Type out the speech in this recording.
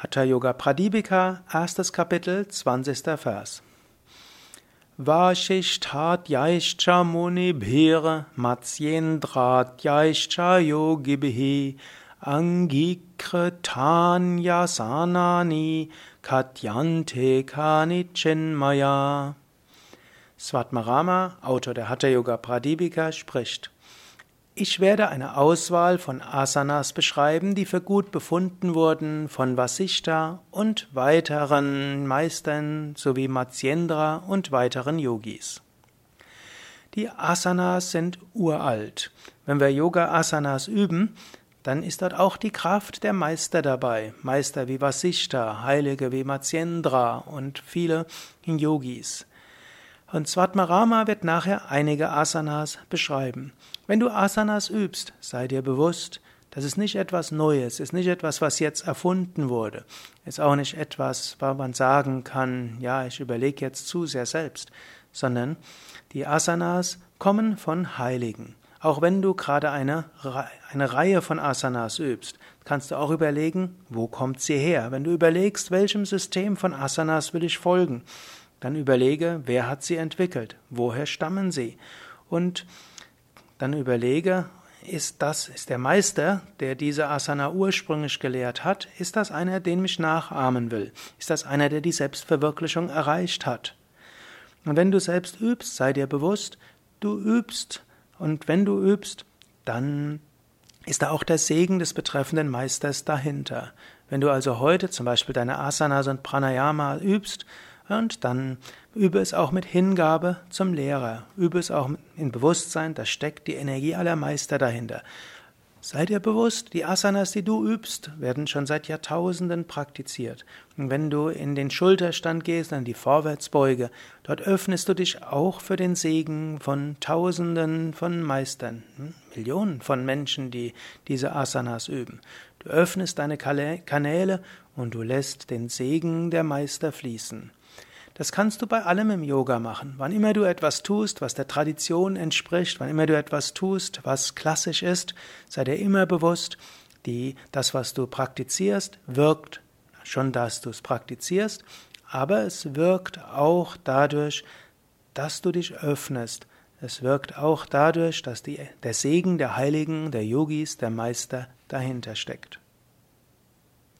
Hatha Yoga Pradipika, erstes Kapitel, 20. Vers. Vashishtat yaischa munibhir matsyendrat yaischa yogibhi angikritan yasanani katyante kanichinmaya. Svatmarama, Autor der Hatha Yoga Pradipika, spricht ich werde eine Auswahl von Asanas beschreiben, die für gut befunden wurden von Vasishta und weiteren Meistern sowie Matsyendra und weiteren Yogis. Die Asanas sind uralt. Wenn wir Yoga Asanas üben, dann ist dort auch die Kraft der Meister dabei. Meister wie Vasishta, Heilige wie Matsyendra und viele Yogis. Und Svatmarama wird nachher einige Asanas beschreiben. Wenn du Asanas übst, sei dir bewusst, das ist nicht etwas Neues, ist nicht etwas, was jetzt erfunden wurde, ist auch nicht etwas, wo man sagen kann, ja, ich überlege jetzt zu sehr selbst, sondern die Asanas kommen von Heiligen. Auch wenn du gerade eine, eine Reihe von Asanas übst, kannst du auch überlegen, wo kommt sie her? Wenn du überlegst, welchem System von Asanas will ich folgen, dann überlege, wer hat sie entwickelt? Woher stammen sie? Und dann überlege, ist das, ist der Meister, der diese Asana ursprünglich gelehrt hat, ist das einer, den mich nachahmen will? Ist das einer, der die Selbstverwirklichung erreicht hat? Und wenn du selbst übst, sei dir bewusst, du übst. Und wenn du übst, dann ist da auch der Segen des betreffenden Meisters dahinter. Wenn du also heute zum Beispiel deine Asanas und Pranayama übst, und dann übe es auch mit Hingabe zum Lehrer. Übe es auch in Bewusstsein, da steckt die Energie aller Meister dahinter. Sei dir bewusst, die Asanas, die du übst, werden schon seit Jahrtausenden praktiziert. Und wenn du in den Schulterstand gehst, an die Vorwärtsbeuge, dort öffnest du dich auch für den Segen von Tausenden von Meistern, hm? Millionen von Menschen, die diese Asanas üben. Du öffnest deine Kanäle und du lässt den Segen der Meister fließen. Das kannst du bei allem im Yoga machen. Wann immer du etwas tust, was der Tradition entspricht, wann immer du etwas tust, was klassisch ist, sei dir immer bewusst, die, das, was du praktizierst, wirkt schon, dass du es praktizierst, aber es wirkt auch dadurch, dass du dich öffnest. Es wirkt auch dadurch, dass die, der Segen der Heiligen, der Yogis, der Meister dahinter steckt.